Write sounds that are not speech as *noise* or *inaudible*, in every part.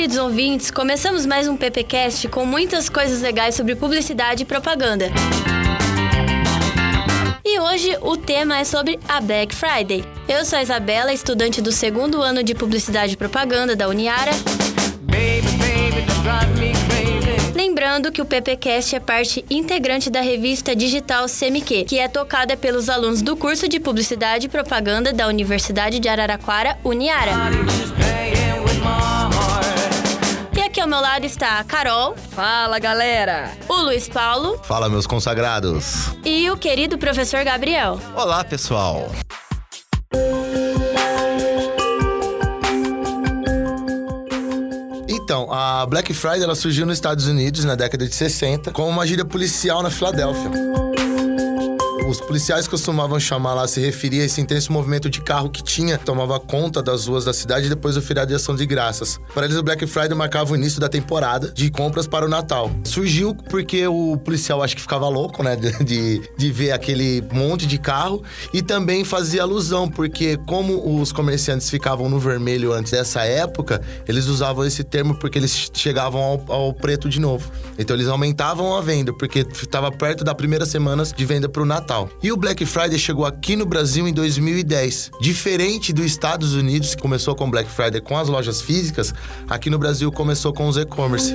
queridos ouvintes, começamos mais um PPcast com muitas coisas legais sobre publicidade e propaganda. E hoje o tema é sobre a Black Friday. Eu sou a Isabela, estudante do segundo ano de Publicidade e Propaganda da Uniara. Baby, baby, Lembrando que o PPcast é parte integrante da revista digital CMQ, que é tocada pelos alunos do curso de Publicidade e Propaganda da Universidade de Araraquara, Uniara. E aqui ao meu lado está a Carol. Fala, galera! O Luiz Paulo. Fala, meus consagrados. E o querido professor Gabriel. Olá, pessoal. Então, a Black Friday ela surgiu nos Estados Unidos na década de 60 como uma gíria policial na Filadélfia os policiais costumavam chamar lá, se referia a esse intenso movimento de carro que tinha, tomava conta das ruas da cidade depois do feriado de ação de graças. Para eles, o Black Friday marcava o início da temporada de compras para o Natal. Surgiu porque o policial acho que ficava louco, né, *laughs* de, de ver aquele monte de carro e também fazia alusão, porque como os comerciantes ficavam no vermelho antes dessa época, eles usavam esse termo porque eles chegavam ao, ao preto de novo. Então eles aumentavam a venda, porque estava perto da primeira semana de venda para o Natal. E o Black Friday chegou aqui no Brasil em 2010. Diferente dos Estados Unidos, que começou com Black Friday com as lojas físicas, aqui no Brasil começou com os e-commerce.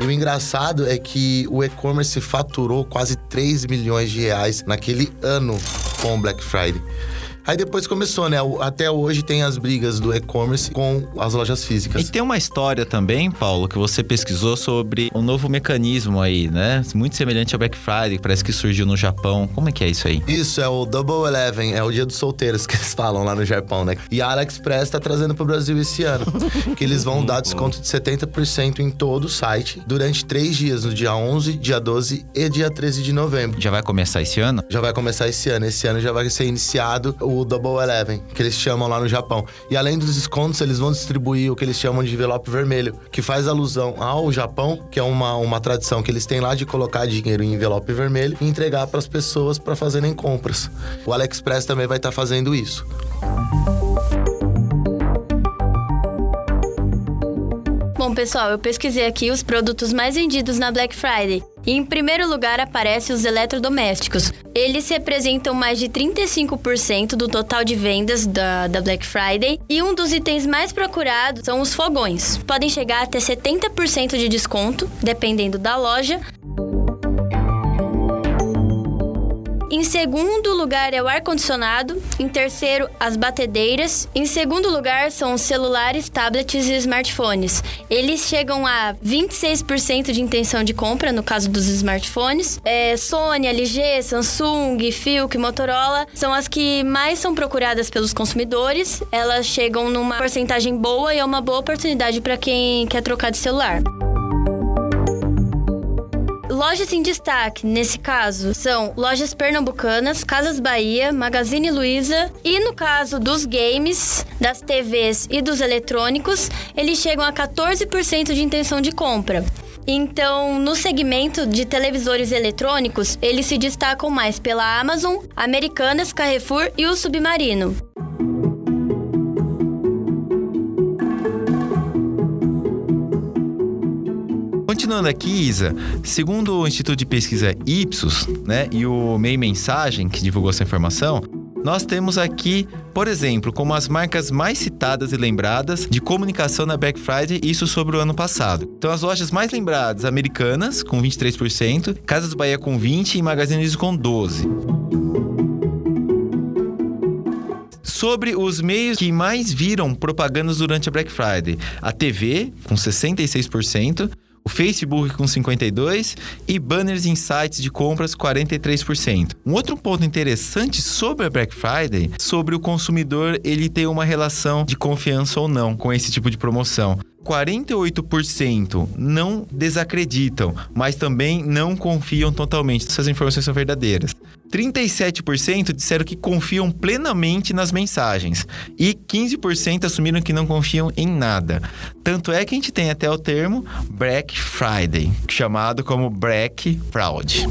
E o engraçado é que o e-commerce faturou quase 3 milhões de reais naquele ano com o Black Friday. Aí depois começou, né? Até hoje tem as brigas do e-commerce com as lojas físicas. E tem uma história também, Paulo, que você pesquisou sobre um novo mecanismo aí, né? Muito semelhante ao Black Friday, parece que surgiu no Japão. Como é que é isso aí? Isso, é o Double Eleven, é o dia dos solteiros *laughs* que eles falam lá no Japão, né? E a AliExpress tá trazendo pro Brasil esse ano. *laughs* que eles vão dar desconto de 70% em todo o site durante três dias, no dia 11, dia 12 e dia 13 de novembro. Já vai começar esse ano? Já vai começar esse ano. Esse ano já vai ser iniciado o o Double Eleven, que eles chamam lá no Japão. E além dos descontos, eles vão distribuir o que eles chamam de envelope vermelho, que faz alusão ao Japão, que é uma, uma tradição que eles têm lá de colocar dinheiro em envelope vermelho e entregar para as pessoas para fazerem compras. O AliExpress também vai estar tá fazendo isso. Bom, pessoal, eu pesquisei aqui os produtos mais vendidos na Black Friday. Em primeiro lugar aparecem os eletrodomésticos. Eles representam mais de 35% do total de vendas da, da Black Friday. E um dos itens mais procurados são os fogões. Podem chegar até 70% de desconto, dependendo da loja, Em segundo lugar é o ar-condicionado. Em terceiro, as batedeiras. Em segundo lugar são os celulares, tablets e smartphones. Eles chegam a 26% de intenção de compra no caso dos smartphones. É, Sony, LG, Samsung, Philips, Motorola são as que mais são procuradas pelos consumidores. Elas chegam numa porcentagem boa e é uma boa oportunidade para quem quer trocar de celular. Lojas em destaque, nesse caso, são Lojas Pernambucanas, Casas Bahia, Magazine Luiza e no caso dos games, das TVs e dos eletrônicos, eles chegam a 14% de intenção de compra. Então, no segmento de televisores eletrônicos, eles se destacam mais pela Amazon, Americanas, Carrefour e o Submarino. Continuando aqui, Isa, segundo o Instituto de Pesquisa Ipsos, né, e o MEI Mensagem, que divulgou essa informação, nós temos aqui, por exemplo, como as marcas mais citadas e lembradas de comunicação na Black Friday, isso sobre o ano passado. Então, as lojas mais lembradas, Americanas, com 23%, Casas Bahia com 20% e Magazine Luiza com 12%. sobre os meios que mais viram propagandas durante a Black Friday. A TV, com 66%, o Facebook com 52% e banners em sites de compras 43%. Um outro ponto interessante sobre a Black Friday, sobre o consumidor ele ter uma relação de confiança ou não com esse tipo de promoção. 48% não desacreditam, mas também não confiam totalmente se as informações são verdadeiras. 37% disseram que confiam plenamente nas mensagens e 15% assumiram que não confiam em nada. Tanto é que a gente tem até o termo Black Friday, chamado como Black Fraud.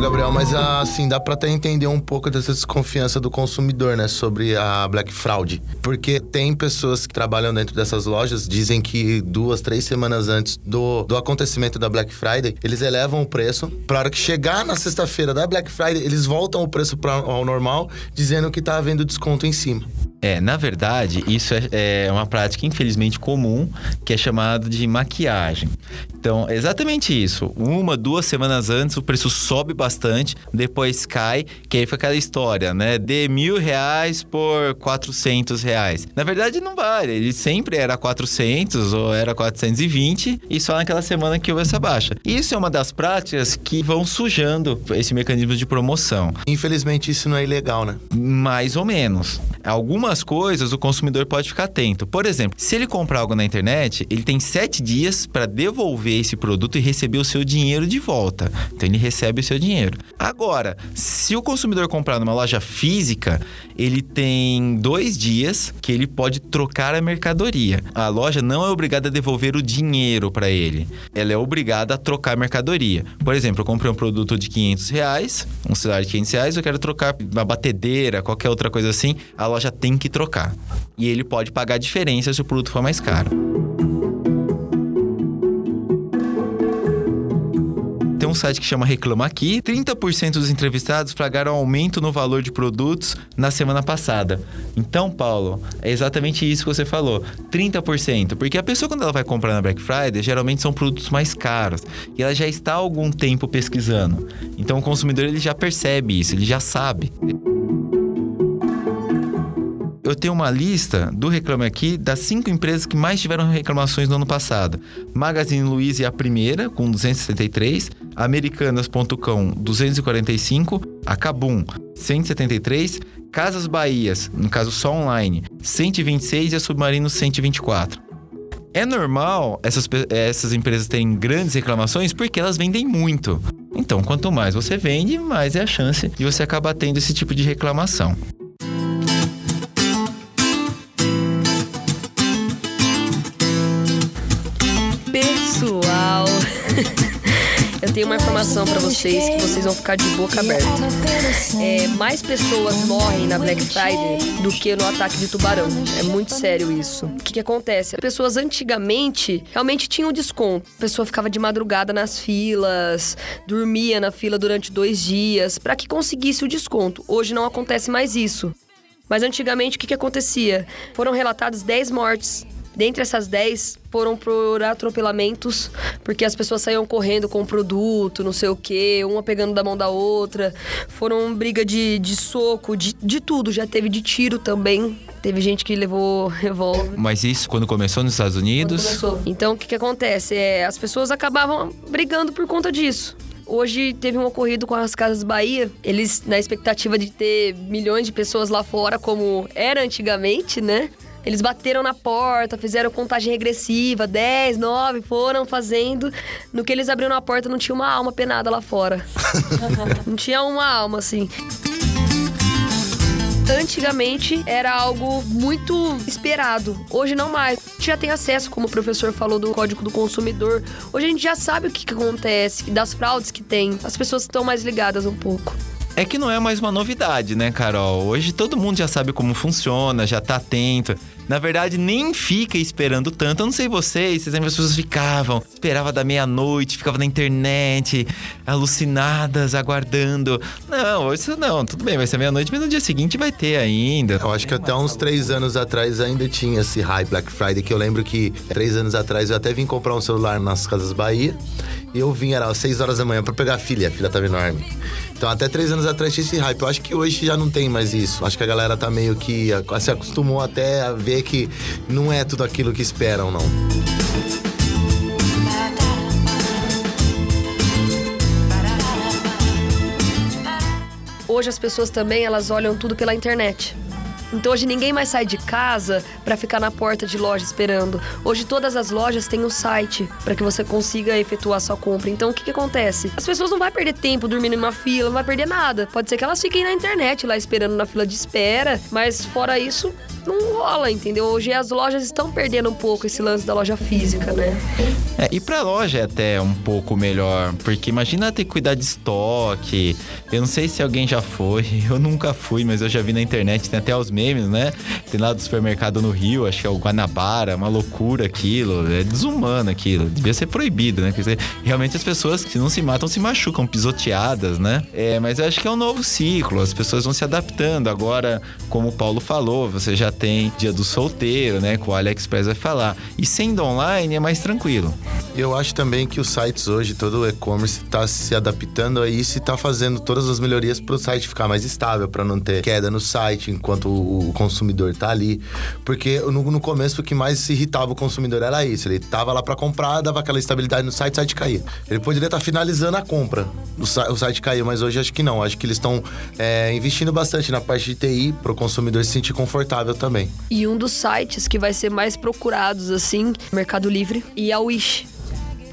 Gabriel, mas assim, dá pra até entender um pouco dessa desconfiança do consumidor, né, sobre a Black Fraud. Porque tem pessoas que trabalham dentro dessas lojas, dizem que duas, três semanas antes do, do acontecimento da Black Friday, eles elevam o preço. Pra hora que chegar na sexta-feira da Black Friday, eles voltam o preço pra, ao normal, dizendo que tá havendo desconto em cima. É, na verdade, isso é, é, uma prática infelizmente comum, que é chamado de maquiagem. Então, é exatamente isso. Uma, duas semanas antes, o preço sobe bastante, depois cai, que aí foi aquela história, né? De mil reais por 400 reais. Na verdade, não vale. Ele sempre era 400 ou era 420 e só naquela semana que houve essa baixa. Isso é uma das práticas que vão sujando esse mecanismo de promoção. Infelizmente, isso não é ilegal, né? Mais ou menos. Algumas coisas o consumidor pode ficar atento. Por exemplo, se ele comprar algo na internet, ele tem sete dias para devolver esse produto e receber o seu dinheiro de volta. Então ele recebe o seu dinheiro. Agora, se o consumidor comprar numa loja física, ele tem dois dias que ele pode trocar a mercadoria. A loja não é obrigada a devolver o dinheiro para ele. Ela é obrigada a trocar a mercadoria. Por exemplo, eu comprei um produto de 500 reais, um celular de 500 reais, eu quero trocar uma batedeira, qualquer outra coisa assim. A loja tem que trocar. E ele pode pagar a diferença se o produto for mais caro. Tem um site que chama Reclama Aqui. 30% dos entrevistados flagaram aumento no valor de produtos na semana passada. Então, Paulo, é exatamente isso que você falou. 30%. Porque a pessoa, quando ela vai comprar na Black Friday, geralmente são produtos mais caros. E ela já está há algum tempo pesquisando. Então, o consumidor ele já percebe isso, ele já sabe eu tenho uma lista do Reclame Aqui das cinco empresas que mais tiveram reclamações no ano passado. Magazine Luiza é a primeira, com 273. Americanas.com, 245. A Cabum, 173. Casas Bahias, no caso só online, 126 e a Submarino 124. É normal essas, essas empresas terem grandes reclamações porque elas vendem muito. Então, quanto mais você vende, mais é a chance de você acabar tendo esse tipo de reclamação. *laughs* Eu tenho uma informação para vocês que vocês vão ficar de boca aberta. É, mais pessoas morrem na Black Friday do que no ataque de tubarão. É muito sério isso. O que, que acontece? As pessoas antigamente realmente tinham desconto. A pessoa ficava de madrugada nas filas, dormia na fila durante dois dias para que conseguisse o desconto. Hoje não acontece mais isso. Mas antigamente o que, que acontecia? Foram relatados 10 mortes Dentre essas 10, foram por atropelamentos, porque as pessoas saíam correndo com o produto, não sei o quê, uma pegando da mão da outra. Foram briga de, de soco, de, de tudo. Já teve de tiro também. Teve gente que levou revólver. Mas isso quando começou nos Estados Unidos? Então, o que, que acontece? É, as pessoas acabavam brigando por conta disso. Hoje teve um ocorrido com as Casas Bahia. Eles, na expectativa de ter milhões de pessoas lá fora, como era antigamente, né? Eles bateram na porta, fizeram contagem regressiva, 10, 9, foram fazendo. No que eles abriram a porta, não tinha uma alma penada lá fora. *laughs* não tinha uma alma, assim. Antigamente era algo muito esperado. Hoje não mais. A gente já tem acesso, como o professor falou, do Código do Consumidor. Hoje a gente já sabe o que, que acontece, das fraudes que tem. As pessoas estão mais ligadas um pouco. É que não é mais uma novidade, né, Carol? Hoje todo mundo já sabe como funciona, já tá atento. Na verdade, nem fica esperando tanto. Eu não sei vocês, vocês as pessoas ficavam, esperava da meia-noite, ficava na internet, alucinadas, aguardando. Não, isso não, tudo bem, vai ser meia-noite, mas no dia seguinte vai ter ainda. Eu acho que até uns três anos atrás ainda tinha esse high Black Friday, que eu lembro que três anos atrás eu até vim comprar um celular nas Casas Bahia. E eu vim, era às 6 horas da manhã para pegar a filha, a filha tava enorme. Então até três anos atrás tinha esse hype. Eu acho que hoje já não tem mais isso. Acho que a galera tá meio que se acostumou até a ver que não é tudo aquilo que esperam, não. Hoje as pessoas também elas olham tudo pela internet. Então hoje ninguém mais sai de casa para ficar na porta de loja esperando. Hoje todas as lojas têm um site para que você consiga efetuar sua compra. Então o que, que acontece? As pessoas não vão perder tempo dormindo em uma fila, não vai perder nada. Pode ser que elas fiquem na internet lá esperando na fila de espera, mas fora isso, não rola, entendeu? Hoje as lojas estão perdendo um pouco esse lance da loja física, né? É, e pra loja é até um pouco melhor, porque imagina ter que cuidar de estoque. Eu não sei se alguém já foi, *laughs* eu nunca fui, mas eu já vi na internet, tem até os memes, né? Tem lá do supermercado no Rio, acho que é o Guanabara, uma loucura aquilo, é desumano aquilo, devia ser proibido, né? Dizer, realmente as pessoas, se não se matam, se machucam, pisoteadas, né? É, mas eu acho que é um novo ciclo, as pessoas vão se adaptando. Agora, como o Paulo falou, você já tem dia do solteiro, né? Que o AliExpress vai falar. E sendo online é mais tranquilo. Eu acho também que os sites hoje, todo o e-commerce está se adaptando a isso e está fazendo todas as melhorias para o site ficar mais estável, para não ter queda no site enquanto o consumidor está ali. Porque no, no, começo o que mais irritava o consumidor era isso. Ele estava lá para comprar, dava aquela estabilidade no site, o site caía. Ele poderia estar tá finalizando a compra, o, o, site caiu, mas hoje acho que não. Acho que eles estão é, investindo bastante na parte de TI para o consumidor se sentir confortável também. E um dos sites que vai ser mais procurados assim, Mercado Livre e a Wish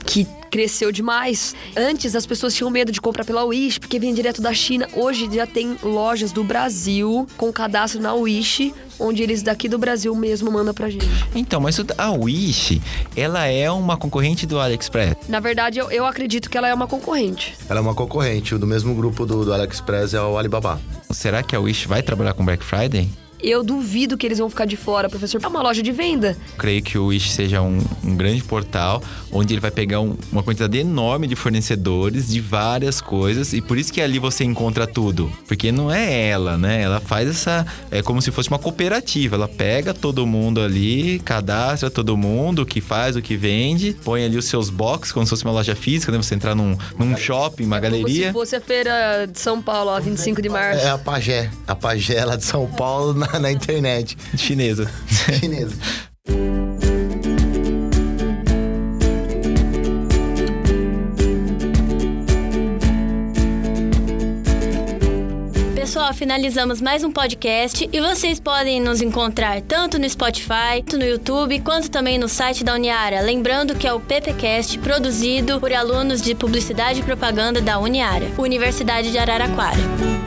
que cresceu demais. Antes as pessoas tinham medo de comprar pela Wish porque vinha direto da China. Hoje já tem lojas do Brasil com cadastro na Wish, onde eles daqui do Brasil mesmo mandam pra gente. Então, mas a Wish, ela é uma concorrente do AliExpress? Na verdade, eu, eu acredito que ela é uma concorrente. Ela é uma concorrente. O do mesmo grupo do, do AliExpress é o Alibaba. Será que a Wish vai trabalhar com Black Friday? Eu duvido que eles vão ficar de fora, professor. É uma loja de venda. Creio que o Wish seja um, um grande portal onde ele vai pegar um, uma quantidade enorme de fornecedores de várias coisas e por isso que ali você encontra tudo. Porque não é ela, né? Ela faz essa. É como se fosse uma cooperativa. Ela pega todo mundo ali, cadastra todo mundo, o que faz, o que vende, põe ali os seus boxes, como se fosse uma loja física, né? Você entrar num, num shopping, uma galeria. Como se fosse a feira de São Paulo, ó, 25 de março. É a Pagé. A Pagé lá de São Paulo, na na, internet. Chinesa. Chinesa. Pessoal, finalizamos mais um podcast e vocês podem nos encontrar tanto no Spotify, tanto no YouTube, quanto também no site da Uniara. Lembrando que é o PPcast produzido por alunos de Publicidade e Propaganda da Uniara, Universidade de Araraquara.